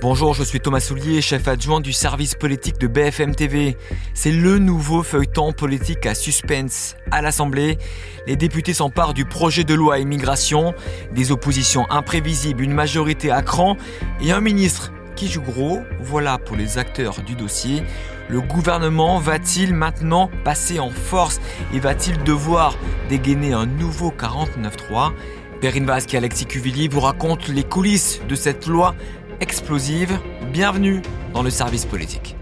Bonjour, je suis Thomas Soulier, chef adjoint du service politique de BFM TV. C'est le nouveau feuilleton politique à suspense. À l'Assemblée, les députés s'emparent du projet de loi immigration, des oppositions imprévisibles, une majorité à cran et un ministre qui joue gros. Voilà pour les acteurs du dossier. Le gouvernement va-t-il maintenant passer en force et va-t-il devoir dégainer un nouveau 49-3 Perrine Vasque et Alexis Cuvillier vous racontent les coulisses de cette loi explosive. Bienvenue dans le service politique.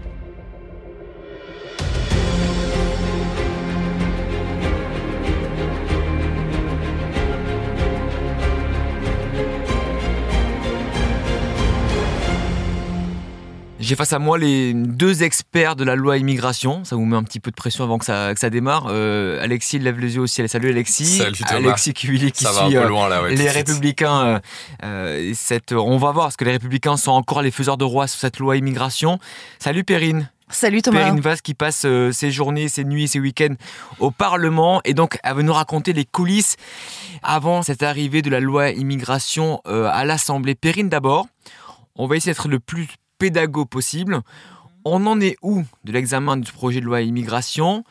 J'ai face à moi les deux experts de la loi immigration. Ça vous met un petit peu de pression avant que ça, que ça démarre. Euh, Alexis lève les yeux au ciel. Salut Alexis. Salut Thomas. Alexis Cuvillier qui ça suit va un peu euh, loin là. Ouais, les Républicains. euh, euh, cette, on va voir parce que les Républicains sont encore les faiseurs de roi sur cette loi immigration. Salut Perrine. Salut Thomas. Perrine Vaz qui passe euh, ses journées, ses nuits, ses week-ends au Parlement et donc elle va nous raconter les coulisses avant cette arrivée de la loi immigration euh, à l'Assemblée. Perrine d'abord, on va essayer d'être le plus pédago possible. On en est où de l'examen du projet de loi immigration?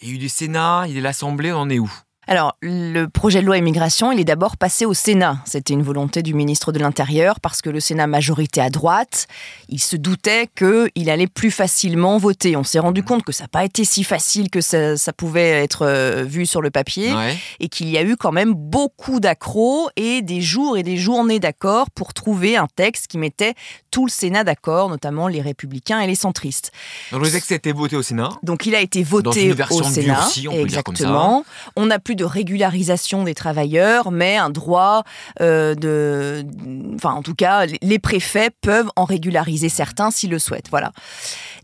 Il y a eu du Sénat, il y a eu l'Assemblée, on en est où? Alors, le projet de loi immigration, il est d'abord passé au Sénat. C'était une volonté du ministre de l'Intérieur parce que le Sénat majorité à droite, il se doutait qu'il allait plus facilement voter. On s'est rendu compte que ça n'a pas été si facile que ça, ça pouvait être euh, vu sur le papier Ouais. et qu'il y a eu quand même beaucoup d'accros et des jours et des journées d'accord pour trouver un texte qui mettait tout le Sénat d'accord, notamment les républicains et les centristes. Donc le texte a été voté au Sénat. Donc il a été Dans voté une version au Sénat. durcie, on peut dire comme ça. exactement. On n'a plus de régularisation des travailleurs, mais un droit euh, de. Enfin, en tout cas, les préfets peuvent en régulariser certains s'ils le souhaitent. Voilà.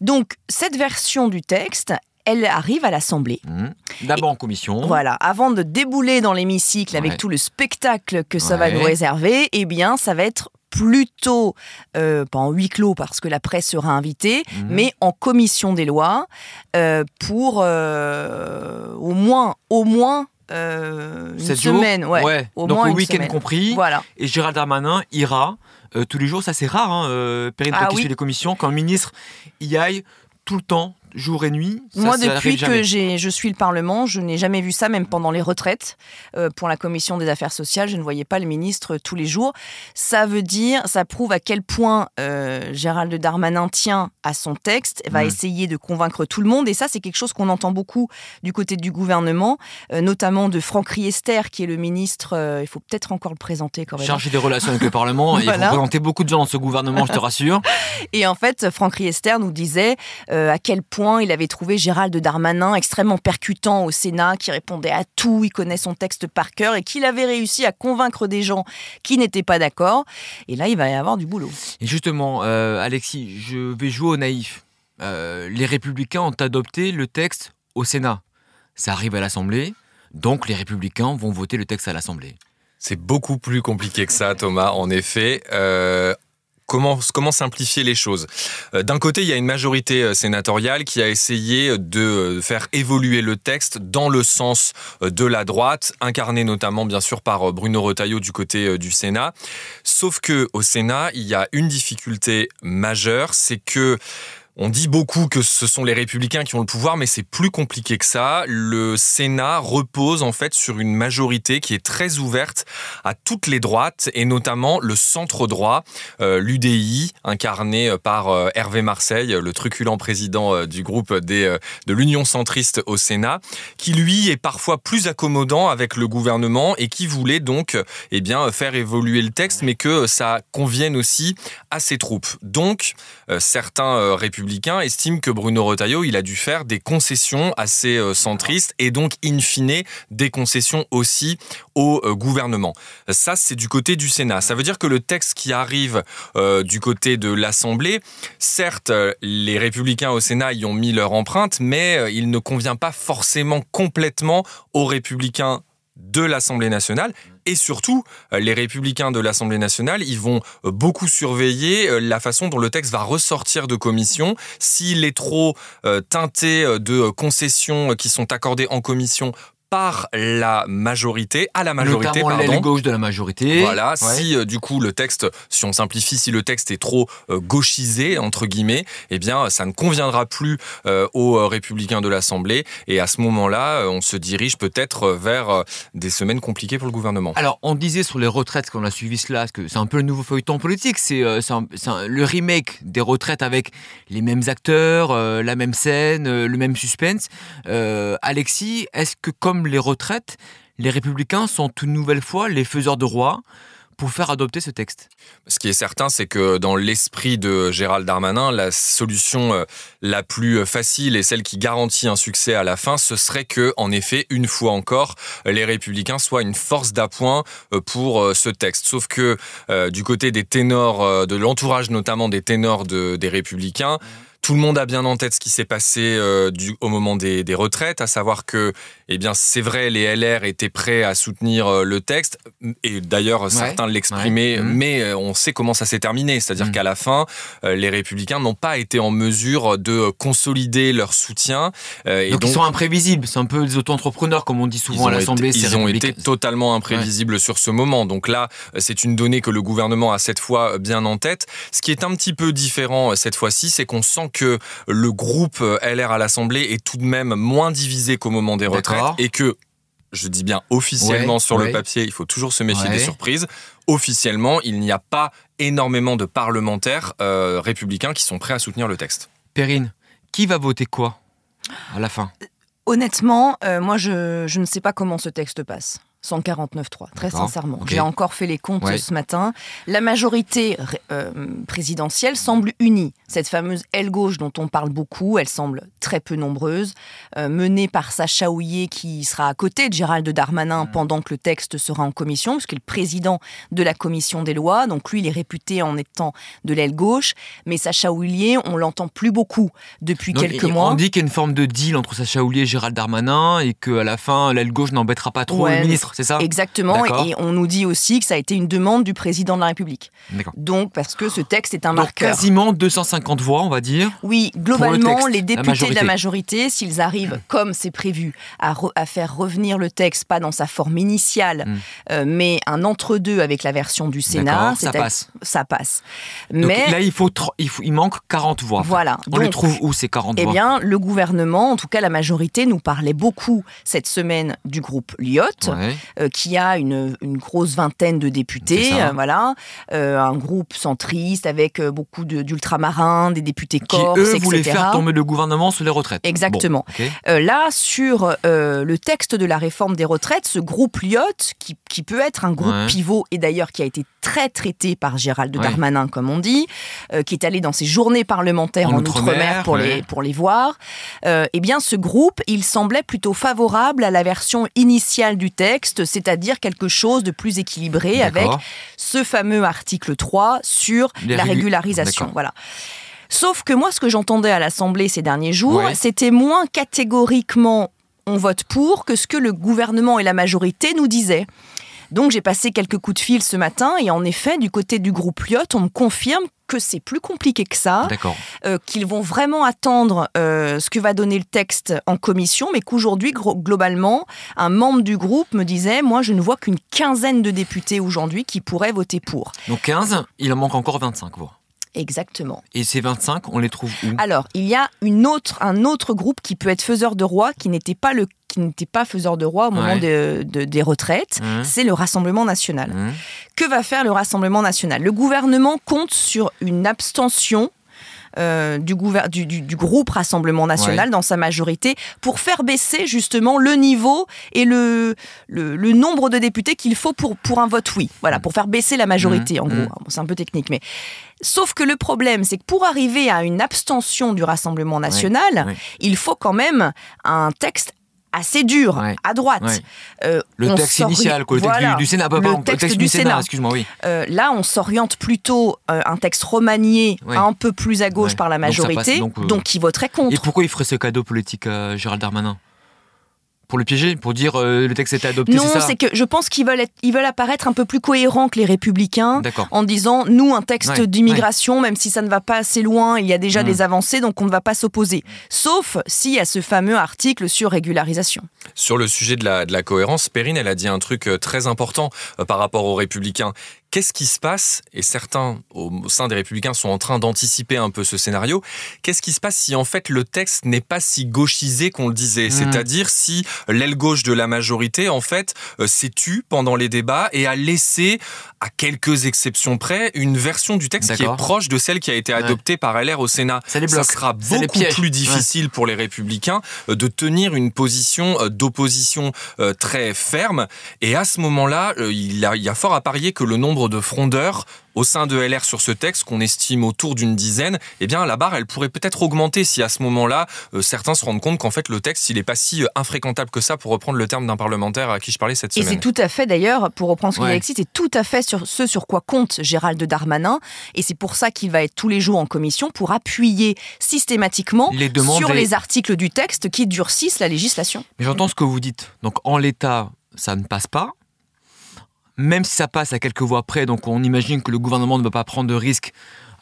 Donc cette version du texte. Elle arrive à l'Assemblée. Mhm. D'abord en commission. Voilà, avant de débouler dans l'hémicycle avec tout le spectacle que ça va nous réserver, eh bien, ça va être plutôt, euh, pas en huis clos parce que la presse sera invitée, Mhm. mais en commission des lois euh, pour euh, au moins, au moins euh, une semaine, ouais, au Donc moins le week-end compris. Voilà. Et Gérald Darmanin ira euh, tous les jours. Ça, c'est rare, hein, euh, Perrine, Ah oui. les commissions, qu'un ministre y aille tout le temps, jour et nuit. Ça, Moi, ça depuis que je suis le Parlement, je n'ai jamais vu ça, même pendant les retraites. Euh, pour la commission des affaires sociales, je ne voyais pas le ministre tous les jours. Ça veut dire, ça prouve à quel point euh, Gérald Darmanin tient à son texte, va Mm. essayer de convaincre tout le monde. Et ça, c'est quelque chose qu'on entend beaucoup du côté du gouvernement, euh, notamment de Franck Riester, qui est le ministre. il faut peut-être encore le présenter quand même. Chargé des relations avec le Parlement. Et il faut présenter beaucoup de gens dans ce gouvernement, je te rassure. Et en fait, Franck Riester nous disait à quel point il avait trouvé Gérald Darmanin extrêmement percutant au Sénat, qui répondait à tout, il connaît son texte par cœur et qu'il avait réussi à convaincre des gens qui n'étaient pas d'accord. Et là, il va y avoir du boulot. Et justement, euh, Alexis, je vais jouer au naïf. Euh, les Républicains ont adopté le texte au Sénat. Ça arrive à l'Assemblée. Donc les Républicains vont voter le texte à l'Assemblée. C'est beaucoup plus compliqué que ça, Thomas, en effet. Euh, Comment, simplifier les choses Euh, D'un côté, il y a une majorité euh, sénatoriale qui a essayé de euh, faire évoluer le texte dans le sens de la droite, incarné notamment bien sûr par Bruno Retailleau du côté du Sénat. Sauf que au Sénat, il y a une difficulté majeure, c'est que on dit beaucoup que ce sont les républicains qui ont le pouvoir, mais c'est plus compliqué que ça. Le Sénat repose en fait sur une majorité qui est très ouverte à toutes les droites et notamment le centre droit, euh, l'UDI, incarné par euh, Hervé Marseille, le truculent président euh, du groupe euh, de l'Union centriste au Sénat, qui lui est parfois plus accommodant avec le gouvernement et qui voulait donc euh, eh bien faire évoluer le texte, mais que ça convienne aussi à ses troupes. Donc euh, certains euh, républicains estiment que Bruno Retailleau, il a dû faire des concessions assez euh, centristes et donc, in fine, des concessions aussi au euh, gouvernement. Ça, c'est du côté du Sénat. Ça veut dire que le texte qui arrive euh, du côté de l'Assemblée, certes, les républicains au Sénat y ont mis leur empreinte, mais il ne convient pas forcément complètement aux républicains de l'Assemblée nationale. Et surtout, euh, les républicains de l'Assemblée nationale, ils vont euh, beaucoup surveiller euh, la façon dont le texte va ressortir de commission. S'il est trop teinté de concessions qui sont accordées en commission par la majorité, à la majorité, Notamment pardon. gauche de la majorité. Voilà, Ouais. si euh, du coup le texte, si on simplifie, si le texte est trop euh, gauchisé entre guillemets, eh bien ça ne conviendra plus euh, aux républicains de l'Assemblée et à ce moment-là, on se dirige peut-être vers des semaines compliquées pour le gouvernement. Alors, on disait sur les retraites, quand on a suivi cela, que c'est un peu le nouveau feuilleton politique, c'est le remake des retraites avec les mêmes acteurs, la même scène, le même suspense. Alexis, est-ce que comme les retraites, les républicains sont une nouvelle fois les faiseurs de roi pour faire adopter ce texte Ce qui est certain, c'est que dans l'esprit de Gérald Darmanin, la solution euh, la plus facile et celle qui garantit un succès à la fin, ce serait que, en effet, une fois encore, les Républicains soient une force d'appoint euh, pour euh, ce texte. Sauf que euh, du côté des ténors, euh, de l'entourage notamment des ténors de- des Républicains. Tout le monde a bien en tête ce qui s'est passé euh, du, au moment des, des retraites, à savoir que, eh bien, c'est vrai, les LR étaient prêts à soutenir euh, le texte, et d'ailleurs certains l'exprimaient, ouais. Mhm. mais euh, on sait comment ça s'est terminé, c'est-à-dire Mhm. qu'à la fin, les Républicains n'ont pas été en mesure de consolider leur soutien, et donc, donc ils sont imprévisibles, c'est un peu des auto-entrepreneurs comme on dit souvent à l'Assemblée. ils ont été totalement imprévisibles sur ce moment. Donc là, c'est une donnée que le gouvernement a cette fois bien en tête. Ce qui est un petit peu différent cette fois-ci, c'est qu'on sent que le groupe euh, LR à l'Assemblée est tout de même moins divisé qu'au moment des retraites et que je dis bien officiellement Ouais, sur le papier, il faut toujours se méfier Ouais. des surprises. Officiellement, il n'y a pas énormément de parlementaires euh, républicains qui sont prêts à soutenir le texte. Perrine, qui va voter quoi à la fin? Honnêtement, euh, moi, je, je ne sais pas comment ce texte passe. 149.3, très sincèrement. J'ai encore fait les comptes Ouais. ce matin. La majorité euh, présidentielle semble unie. Cette fameuse aile gauche dont on parle beaucoup, elle semble très peu nombreuse, euh, menée par Sacha Houillet qui sera à côté de Gérald Darmanin Mmh. pendant que le texte sera en commission, puisqu'il est le président de la commission des lois. Donc lui, il est réputé en étant de l'aile gauche. Mais Sacha Houillet, on l'entend plus beaucoup depuis Donc, quelques mois. On dit qu'il y a une forme de deal entre Sacha Houlier et Gérald Darmanin et qu'à la fin, l'aile gauche n'embêtera pas trop Ouais, le ministre, c'est ça Exactement, et on nous dit aussi que ça a été une demande du président de la République. Donc, parce que ce texte est un Donc marqueur. quasiment 250 voix, on va dire. Oui, le globalement, les la députés de la majorité, s'ils arrivent, comme c'est prévu, à, re- à faire revenir le texte, pas dans sa forme initiale, Mm. euh, mais un entre-deux avec la version du Sénat, ça passe. ça passe. Donc mais là, il, faut il, faut, il manque 40 voix. voilà. On les Donc, trouve où ces 40 Eh voix bien, le gouvernement, en tout cas la majorité, nous parlait beaucoup cette semaine du groupe Lyotte. Ouais. Euh, qui a une, une grosse vingtaine de députés, euh, voilà, Euh, un groupe centriste avec beaucoup de- d'ultramarins, des députés Qui, corse, eux, etc. voulaient faire tomber le gouvernement sur les retraites. Exactement. Bon, là, sur le texte de la réforme des retraites, ce groupe Lyotte, qui, qui peut être un groupe Ouais. pivot et d'ailleurs qui a été très traité par Gérald Ouais. Darmanin, comme on dit, qui est allé dans ses journées parlementaires En en, Outre-mer, pour, ouais. les, pour les voir, eh bien, ce groupe, il semblait plutôt favorable à la version initiale du texte, c'est-à-dire quelque chose de plus équilibré avec ce fameux article 3 sur Les la régu- régularisation. Voilà. Sauf que moi, ce que j'entendais à l'Assemblée ces derniers jours, Ouais. c'était moins catégoriquement on vote pour que ce que le gouvernement et la majorité nous disaient. Donc j'ai passé quelques coups de fil ce matin et en effet, du côté du groupe Lyotte, on me confirme que c'est plus compliqué que ça, D'accord. euh, qu'ils vont vraiment attendre euh, ce que va donner le texte en commission, mais qu'aujourd'hui, globalement, un membre du groupe me disait, moi je ne vois qu'une quinzaine de députés aujourd'hui qui pourraient voter pour. Donc 15, il en manque encore 25 voix. Exactement. Et ces 25, on les trouve où? Alors, il y a une autre, un autre groupe qui peut être faiseur de roi, qui n'était pas, le, qui n'était pas faiseur de roi au moment Ouais. de- de- des retraites. Mmh. C'est le Rassemblement national. Mmh. Que va faire le Rassemblement national? Le gouvernement compte sur une abstention. Euh, du, gouver- du, du- du groupe Rassemblement national dans sa majorité pour faire baisser justement le niveau et le, le, le nombre de députés qu'il faut pour, pour un vote oui. Voilà, pour faire baisser la majorité en Mmh. gros. Bon, c'est un peu technique, mais sauf que le problème, c'est que pour arriver à une abstention du Rassemblement national, ouais. il faut quand même un texte assez dur Ouais. à droite. Ouais. Euh, Le texte initial, quoi, le texte Voilà. du, du Sénat. pas- Le pardon, texte du, du Sénat. excuse-moi, oui. Euh, là, on s'oriente plutôt euh, un texte remanié Ouais. un peu plus à gauche par la Donc ça passe, majorité, donc, donc, qui voterait Et contre. pourquoi il ferait ce cadeau politique à Gérald Darmanin? Pour le piéger, pour dire euh, le texte était adopté. Non, c'est que je pense qu'ils veulent, ils veulent apparaître un peu plus cohérents que les républicains en disant nous, un texte d'immigration, même si ça ne va pas assez loin, il y a déjà mm. des avancées, donc on ne va pas s'opposer. Sauf s'il y a ce fameux article sur régularisation. Sur le sujet de la, de la cohérence, Perrine, elle a dit un truc euh, très important euh, par rapport aux républicains qu'est-ce qui se passe, et certains au sein des républicains sont en train d'anticiper un peu ce scénario, qu'est-ce qui se passe si en fait le texte n'est pas si gauchisé qu'on le disait? Mmh. C'est-à-dire si l'aile gauche de la majorité en fait euh, s'est tue pendant les débats et a laissé, à quelques exceptions près, une version du texte qui est proche de celle qui a été adoptée par LR au Sénat. Ça, sera beaucoup plus difficile pour les républicains euh, de tenir une position euh, d'opposition très ferme. Et à ce moment-là, il y a fort à parier que le nombre de frondeurs au sein de LR sur ce texte, qu'on estime autour d'une dizaine, eh bien la barre, elle pourrait peut-être augmenter si à ce moment-là, euh, certains se rendent compte qu'en fait le texte, il n'est pas si euh, infréquentable que ça, pour reprendre le terme d'un parlementaire à qui je parlais cette semaine. Et c'est tout à fait d'ailleurs, pour reprendre ce qu'il a c'est tout à fait sur ce sur quoi compte Gérald Darmanin, et c'est pour ça qu'il va être tous les jours en commission pour appuyer systématiquement sur les articles du texte qui durcissent la législation. Mais j'entends ce que vous dites. Donc en l'état, ça ne passe pas même si ça passe à quelques voix près, donc on imagine que le gouvernement ne va pas prendre de risque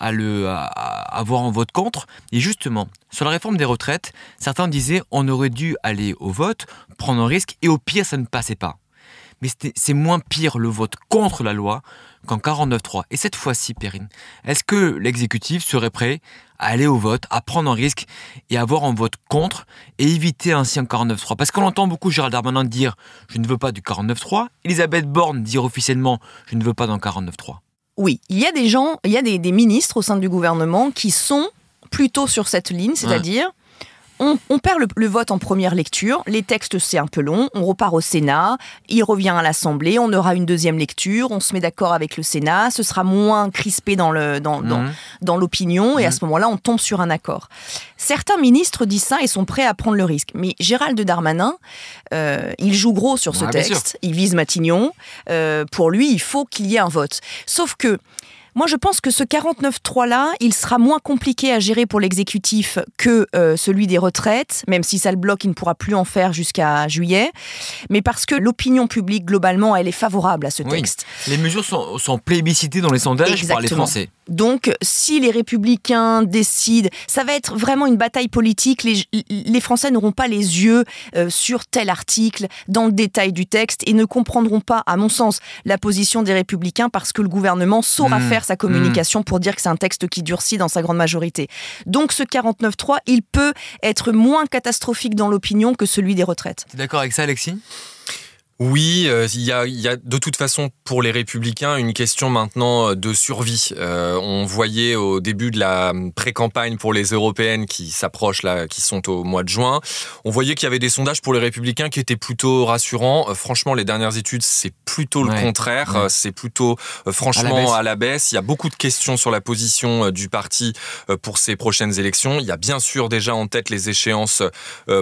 à le avoir en vote contre. Et justement, sur la réforme des retraites, certains disaient on aurait dû aller au vote, prendre un risque, et au pire, ça ne passait pas. Mais c'est moins pire le vote contre la loi qu'en 49-3. Et cette fois-ci, Perrine, est-ce que l'exécutif serait prêt à aller au vote, à prendre un risque et avoir un vote contre et éviter ainsi un 49-3 Parce qu'on entend beaucoup Gérald Darmanin dire je ne veux pas du 49-3, Elisabeth Borne dire officiellement je ne veux pas d'un 49-3. Oui, il y a des gens, il y a des, des ministres au sein du gouvernement qui sont plutôt sur cette ligne, c'est-à-dire on, perd le, vote en première lecture, les textes c'est un peu long, on repart au Sénat, il revient à l'Assemblée, on aura une deuxième lecture, on se met d'accord avec le Sénat, ce sera moins crispé dans le dans, dans, mmh. l'opinion et à mmh. ce moment-là on tombe sur un accord. Certains ministres disent ça et sont prêts à prendre le risque, mais Gérald Darmanin, euh, il joue gros sur ce texte, il vise Matignon, euh, pour lui il faut qu'il y ait un vote. Sauf que moi, je pense que ce 49-3-là, il sera moins compliqué à gérer pour l'exécutif que euh, celui des retraites, même si ça le bloque, il ne pourra plus en faire jusqu'à juillet. Mais parce que l'opinion publique, globalement, elle est favorable à ce texte. Les mesures sont, sont, plébiscitées dans les sondages par les Français. Donc, si les républicains décident, ça va être vraiment une bataille politique. Les, les Français n'auront pas les yeux euh, sur tel article, dans le détail du texte, et ne comprendront pas, à mon sens, la position des républicains parce que le gouvernement saura mmh. faire sa communication mmh. pour dire que c'est un texte qui durcit dans sa grande majorité. Donc, ce 49.3, il peut être moins catastrophique dans l'opinion que celui des retraites. Tu es d'accord avec ça, Alexis? Oui, euh, il, y a, il y, a, de toute façon pour les républicains une question maintenant euh, de survie. Euh, on voyait au début de la pré-campagne pour les européennes qui s'approchent là, qui sont au mois de juin, on voyait qu'il y avait des sondages pour les républicains qui étaient plutôt rassurants. franchement, les dernières études, c'est plutôt le contraire. C'est plutôt franchement à la, baisse. Il y a beaucoup de questions sur la position du parti pour ces prochaines élections. Il y a bien sûr déjà en tête les échéances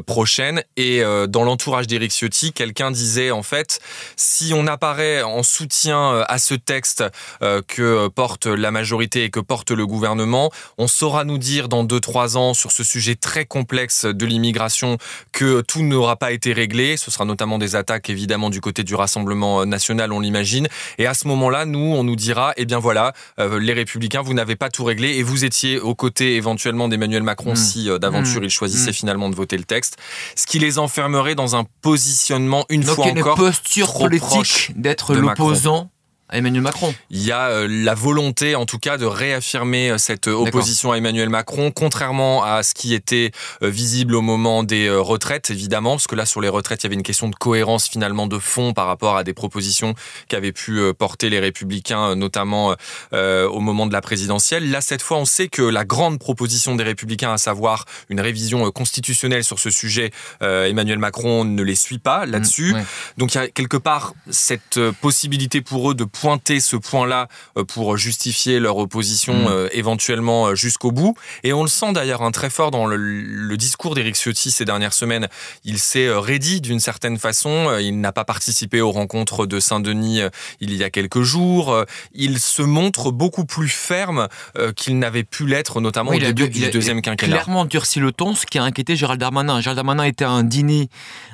prochaines. Et dans l'entourage d'Éric Ciotti, quelqu'un disait en fait, si on apparaît en soutien euh, à ce texte euh, que porte la majorité et que porte le gouvernement, on saura nous dire dans 2-3 ans sur ce sujet très complexe de l'immigration que tout n'aura pas été réglé. Ce sera notamment des attaques évidemment du côté du Rassemblement national, on l'imagine. Et à ce moment-là, nous, on nous dira, eh bien voilà, euh, les républicains, vous n'avez pas tout réglé et vous étiez aux côtés éventuellement d'Emmanuel Macron mmh. si d'aventure mmh. il choisissait mmh. finalement de voter le texte. Ce qui les enfermerait dans un positionnement une fois encore posture politique d'être l'opposant Emmanuel Macron. Il y a euh, la volonté, en tout cas, de réaffirmer euh, cette opposition à Emmanuel Macron, contrairement à ce qui était euh, visible au moment des retraites, évidemment, parce que là, sur les retraites, il y avait une question de cohérence finalement de fond par rapport à des propositions qu'avaient pu porter les Républicains, notamment au moment de la présidentielle. Là, cette fois, on sait que la grande proposition des Républicains, à savoir une révision constitutionnelle sur ce sujet, Emmanuel Macron ne les suit pas là-dessus. Mmh, Donc, il y a quelque part cette possibilité pour eux de pointer ce point-là pour justifier leur opposition mm. éventuellement jusqu'au bout. Et on le sent d'ailleurs un hein, très fort dans le, discours d'Éric Ciotti ces dernières semaines. Il s'est rédit d'une certaine façon. Il n'a pas participé aux rencontres de Saint-Denis il y a quelques jours. Il se montre beaucoup plus ferme qu'il n'avait pu l'être, notamment au début du deuxième quinquennat. Clairement durci le ton, ce qui a inquiété Gérald Darmanin. Gérald Darmanin était à un dîner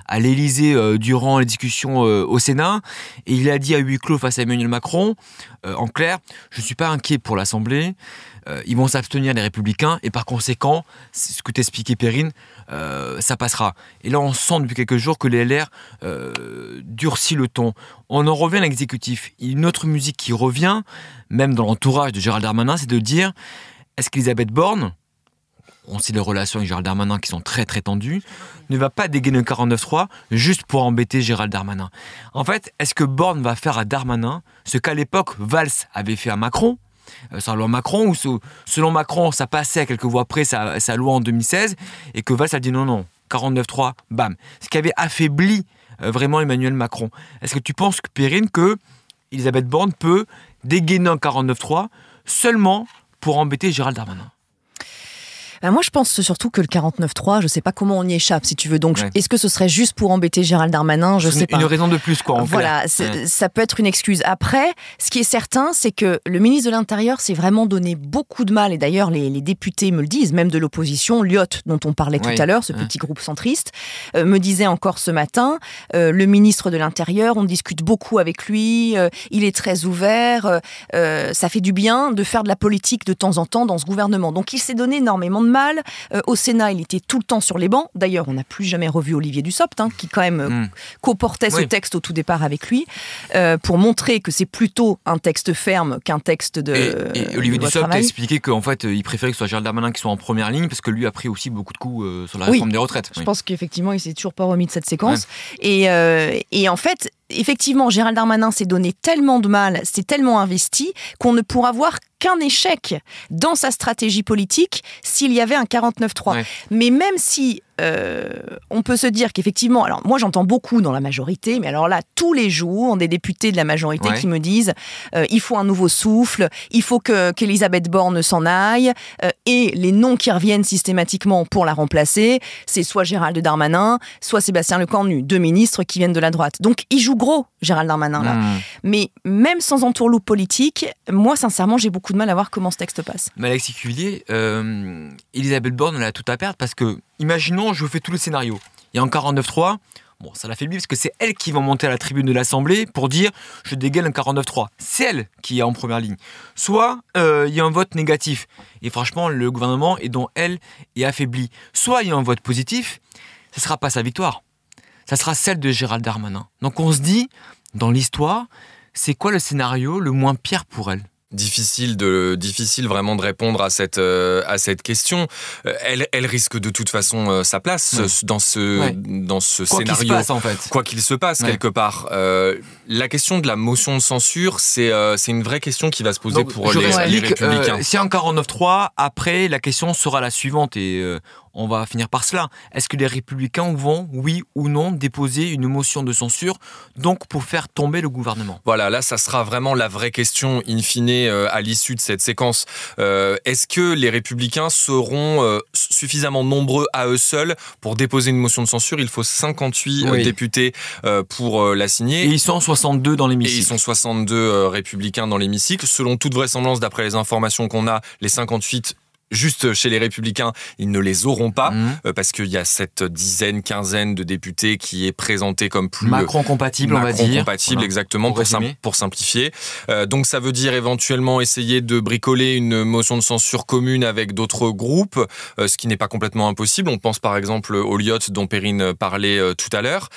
à l'Élysée euh, durant les discussions euh, au Sénat et il a dit à huis clos face à Emmanuel Macron, euh, en clair, je ne suis pas inquiet pour l'Assemblée. ils vont s'abstenir les Républicains et par conséquent, ce que t'expliquais Perrine, ça passera. Et là, on sent depuis quelques jours que les LR durcit le ton. On en revient à l'exécutif. Une autre musique qui revient, même dans l'entourage de Gérald Darmanin, c'est de dire est-ce qu'Elisabeth Borne, on sait les relations avec Gérald Darmanin qui sont très très tendues, ne va pas dégainer le 49-3 juste pour embêter Gérald Darmanin. En fait, est-ce que Borne va faire à Darmanin ce qu'à l'époque Valls avait fait à Macron? Euh, sa loi Macron, ou selon Macron, ça passait à quelques voix près sa, loi en 2016, et que Valls a dit non, non, 49-3, bam. Ce qui avait affaibli euh, vraiment Emmanuel Macron. Est-ce que tu penses, Perrine, que Elisabeth Borne peut dégainer un 49-3 seulement pour embêter Gérald Darmanin? Bah, moi, je pense surtout que le 49-3, je sais pas comment on y échappe, si tu veux. Donc, est-ce que ce serait juste pour embêter Gérald Darmanin? Je sais pas. Une raison de plus, quoi. En voilà, ça peut être une excuse. Après, ce qui est certain, c'est que le ministre de l'Intérieur s'est vraiment donné beaucoup de mal, et d'ailleurs, les, députés me le disent, même de l'opposition, Lyot, dont on parlait tout à l'heure, ce petit groupe centriste, euh, me disait encore ce matin, euh, le ministre de l'Intérieur, on discute beaucoup avec lui, euh, il est très ouvert, ça fait du bien de faire de la politique de temps en temps dans ce gouvernement. Donc, il s'est donné énormément de mal. Euh, au Sénat, il était tout le temps sur les bancs. D'ailleurs, on n'a plus jamais revu Olivier Dussopt, hein, qui quand même euh, mm. co-portait ce texte au tout départ avec lui, euh, pour montrer que c'est plutôt un texte ferme qu'un texte de. Et, Olivier Dussopt a expliqué qu'en fait, il préférait que ce soit Gérald Darmanin qui soit en première ligne, parce que lui a pris aussi beaucoup de coups sur la réforme des retraites. Je pense qu'effectivement, il s'est toujours pas remis de cette séquence. Et, et en fait, effectivement, Gérald Darmanin s'est donné tellement de mal, s'est tellement investi, qu'on ne pourra voir qu'un échec dans sa stratégie politique s'il y avait un 49-3. Mais même si euh, on peut se dire qu'effectivement, alors moi j'entends beaucoup dans la majorité, mais alors là, tous les jours, des députés de la majorité qui me disent euh, il faut un nouveau souffle, il faut que qu'Elisabeth Borne s'en aille, euh, et les noms qui reviennent systématiquement pour la remplacer, c'est soit Gérald Darmanin, soit Sébastien Lecornu, deux ministres qui viennent de la droite. Donc il joue gros, Gérald Darmanin, là. Hmm. Mais même sans entourloupe politique, moi sincèrement, j'ai beaucoup de mal à voir comment ce texte passe. Mais Alexis Cuvillier, Elisabeth Borne, elle a tout à perdre parce que imaginons, je fais tout le scénario. Il y a un 49-3. Bon, ça l'a fait lui parce que c'est elle qui va monter à la tribune de l'Assemblée pour dire je dégaine un 49-3. C'est elle qui est en première ligne. Soit euh, il y a un vote négatif et franchement le gouvernement est dont elle est affaibli. Soit il y a un vote positif, ce ne sera pas sa victoire. Ça sera celle de Gérald Darmanin. Donc on se dit dans l'histoire, c'est quoi le scénario le moins pire pour elle? Difficile de difficile vraiment de répondre à cette euh, à cette question. Euh, elle, elle risque de toute façon euh, sa place dans ce dans ce quoi scénario. Qu se passe, en fait. Quoi qu'il se passe quelque part. la question de la motion de censure, c'est c'est une vraie question qui va se poser pour les, les, républicains. si en 49.3, après la question sera la suivante et on va finir par cela. Est-ce que les républicains vont, oui ou non, déposer une motion de censure, donc pour faire tomber le gouvernement? Voilà, là, ça sera vraiment la vraie question, in fine, euh, à l'issue de cette séquence. Euh, est-ce que les républicains seront euh, suffisamment nombreux à eux seuls pour déposer une motion de censure? Il faut 58 députés pour la signer. Et ils sont 62 dans l'hémicycle. Et ils sont 62 républicains dans l'hémicycle. Selon toute vraisemblance, d'après les informations qu'on a, les 58 juste chez les Républicains, ils ne les auront pas mmh. euh, parce qu'il y a cette dizaine, quinzaine de députés qui est présenté comme plus Macron compatible, on va dire. compatible, exactement pour, pour, simplifier. Euh, donc ça veut dire éventuellement essayer de bricoler une motion de censure commune avec d'autres groupes, euh, ce qui n'est pas complètement impossible. On pense par exemple au Lyot dont Perrine parlait tout à l'heure.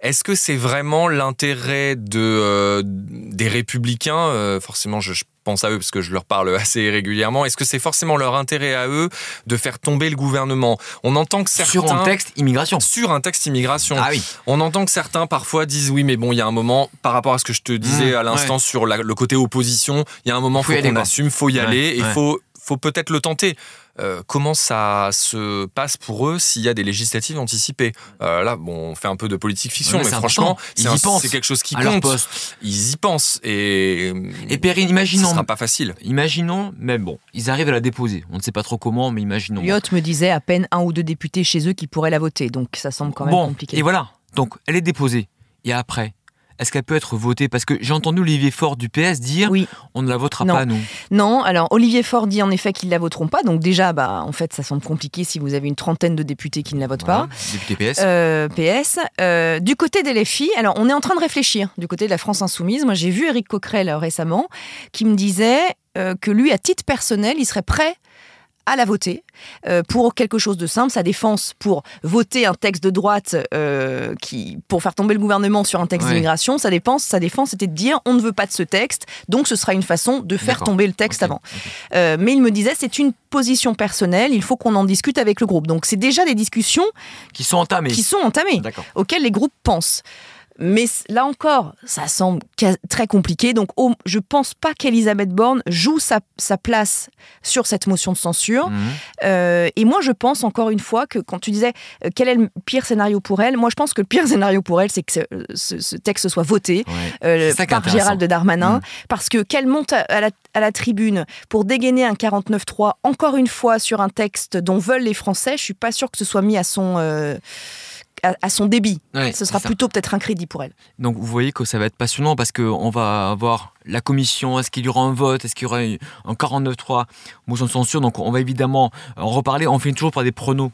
Est-ce que c'est vraiment l'intérêt de des Républicains? Forcément, je, je pense à eux parce que je leur parle assez régulièrement. Est-ce que c'est forcément leur intérêt à eux de faire tomber le gouvernement? On entend que certains sur un texte immigration. Sur un texte immigration. Ah oui. On entend que certains parfois disent oui, mais bon, il y a un moment par rapport à ce que je te disais mmh, à l'instant sur le côté opposition, il y a un moment faut, faut qu'on assume, faut y aller, et il faut faut peut-être le tenter. euh, comment ça se passe pour eux s'il y a des législatives anticipées? Euh, Là, bon, on fait un peu de politique fiction, Ouais, mais c'est franchement, c'est y un- pensent c'est quelque chose qui compte. poste. Ils y pensent et, Et Perrine, ce imaginons, sera pas facile. imaginons, mais bon, ils arrivent à la déposer. On ne sait pas trop comment, mais imaginons. Lyotte me disait à peine un ou deux députés chez eux qui pourraient la voter, donc ça semble quand même bon, compliqué. et voilà. Donc, elle est déposée. Et après, est-ce qu'elle peut être votée? Parce que j'ai entendu Olivier Faure du PS dire Oui. on ne la votera Non. pas, nous. Non, alors Olivier Faure dit en effet qu'ils ne la voteront pas, donc déjà, bah, en fait, ça semble compliqué si vous avez une trentaine de députés qui ne la votent Voilà, pas. Député PS. Euh, PS. Euh, du côté des LFI, alors on est en train de réfléchir. Du côté de la France Insoumise, moi j'ai vu Éric Coquerel euh, récemment qui me disait euh, que lui, à titre personnel, il serait prêt à la voter euh, pour quelque chose de simple, sa défense pour voter un texte de droite euh, qui pour faire tomber le gouvernement sur un texte Ouais. d'immigration, sa défense, sa défense c'était de dire on ne veut pas de ce texte, donc ce sera une façon de faire tomber le texte avant. Euh, mais il me disait c'est une position personnelle, il faut qu'on en discute avec le groupe. Donc c'est déjà des discussions Qui sont entamés. qui sont entamées auxquels les groupes pensent. Mais là encore, ça semble très compliqué. Donc, au- je pense pas qu'Elisabeth Borne joue sa, sa place sur cette motion de censure. Mhm. Euh, et moi, je pense encore une fois que quand tu disais euh, quel est le pire scénario pour elle, moi, je pense que le pire scénario pour elle, c'est que ce, ce- ce texte soit voté Ouais. euh, par. Gérald Darmanin, Mm. parce que qu'elle monte à, à la, à la tribune pour dégainer un 49-3, encore une fois, sur un texte dont veulent les Français, je suis pas sûre que ce soit mis à son, euh, à, à son débit. Ouais, Ce sera plutôt peut-être un crédit pour elle. Donc vous voyez que ça va être passionnant parce qu'on va avoir la commission, est-ce qu'il y aura un vote, est-ce qu'il y aura un 49-3, motion de censure, donc on va évidemment en reparler, on finit toujours par des pronos.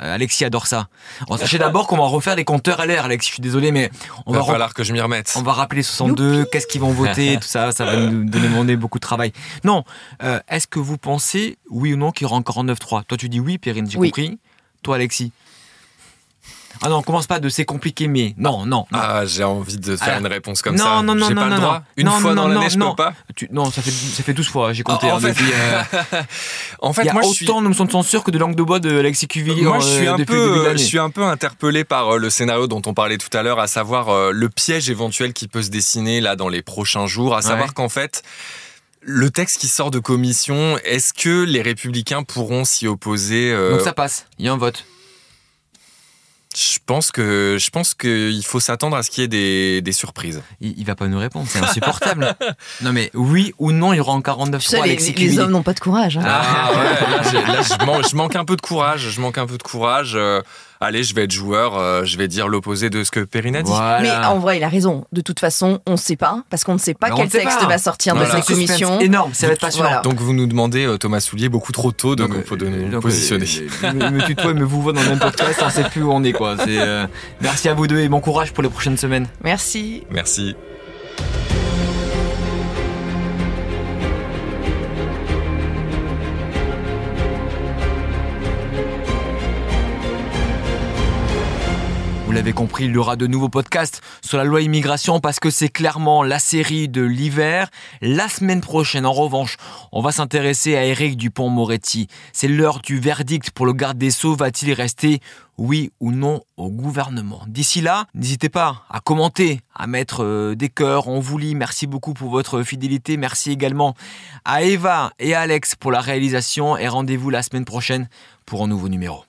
Euh, Alexis adore ça. On sachez d'abord qu'on va refaire les compteurs à l'air, Alexis, je suis désolé, mais on Il va va, falloir que je m'y remette. on va rappeler 62, qu'est-ce qu'ils vont voter, tout ça, ça va nous demander beaucoup de travail. Non, euh, est-ce que vous pensez, oui ou non, qu'il y aura un 49-3 Toi tu dis oui, Perrine, j'ai Oui. compris. Toi Alexis Ah non, on commence pas de c'est compliqué, mais non, non, non. Ah, j'ai envie de faire une réponse comme Non, ça. non, non, J'ai non, pas non, le droit. non. Une Non, fois non, dans non, l'année, je non. peux pas. Tu- non, ça fait, ça fait 12 fois, j'ai compté. En hein, fait- depuis, euh, En fait, il y a moi, je suis. autant de motions de censure que de langue de bois de Alexis Cuvillier Moi, euh, je suis un début de peu, je suis un peu interpellé par euh, le scénario dont on parlait tout à l'heure, à savoir euh, le piège éventuel qui peut se dessiner là dans les prochains jours, à savoir Ouais. qu'en fait. Le texte qui sort de commission, est-ce que les républicains pourront s'y opposer euh, Donc ça passe, il y a un vote. Je pense que je pense qu'il faut s'attendre à ce qu'il y ait des, des surprises. Il, il va pas nous répondre, c'est insupportable. non mais oui ou non, il y aura en 49 Tu sais, 3 les, Alexis les hommes n'ont pas de courage. hein. Ah ouais, là, j'ai- là, je, man- je manque un peu de courage. Je manque un peu de courage. Euh, allez, je vais être joueur. euh, je vais dire l'opposé de ce que Perrine a dit. Voilà. Mais en vrai, il a raison. De toute façon, on ne sait pas, parce qu'on ne sait pas Mais quel ne sait texte pas. va sortir Voilà. de suspense commission. énorme, ça va être passionnant. Voilà. Donc vous nous demandez euh, Thomas Soulier beaucoup trop tôt de, Donc, nous- euh, positionner. me, me tutoie, il me vous voit dans le même podcast, on sait plus où on est quoi. Euh, merci à vous deux et bon courage pour les prochaines semaines. Merci. Merci. L'avez compris, il y aura de nouveaux podcasts sur la loi immigration parce que c'est clairement la série de l'hiver. La semaine prochaine, en revanche, on va s'intéresser à Éric Dupont-Moretti. C'est l'heure du verdict pour le garde des Sceaux. Va-t-il rester oui ou non au gouvernement? D'ici là, n'hésitez pas à commenter, à mettre euh, des cœurs. On vous lit. Merci beaucoup pour votre fidélité. Merci également à Eva et à Alex pour la réalisation. Et rendez-vous la semaine prochaine pour un nouveau numéro.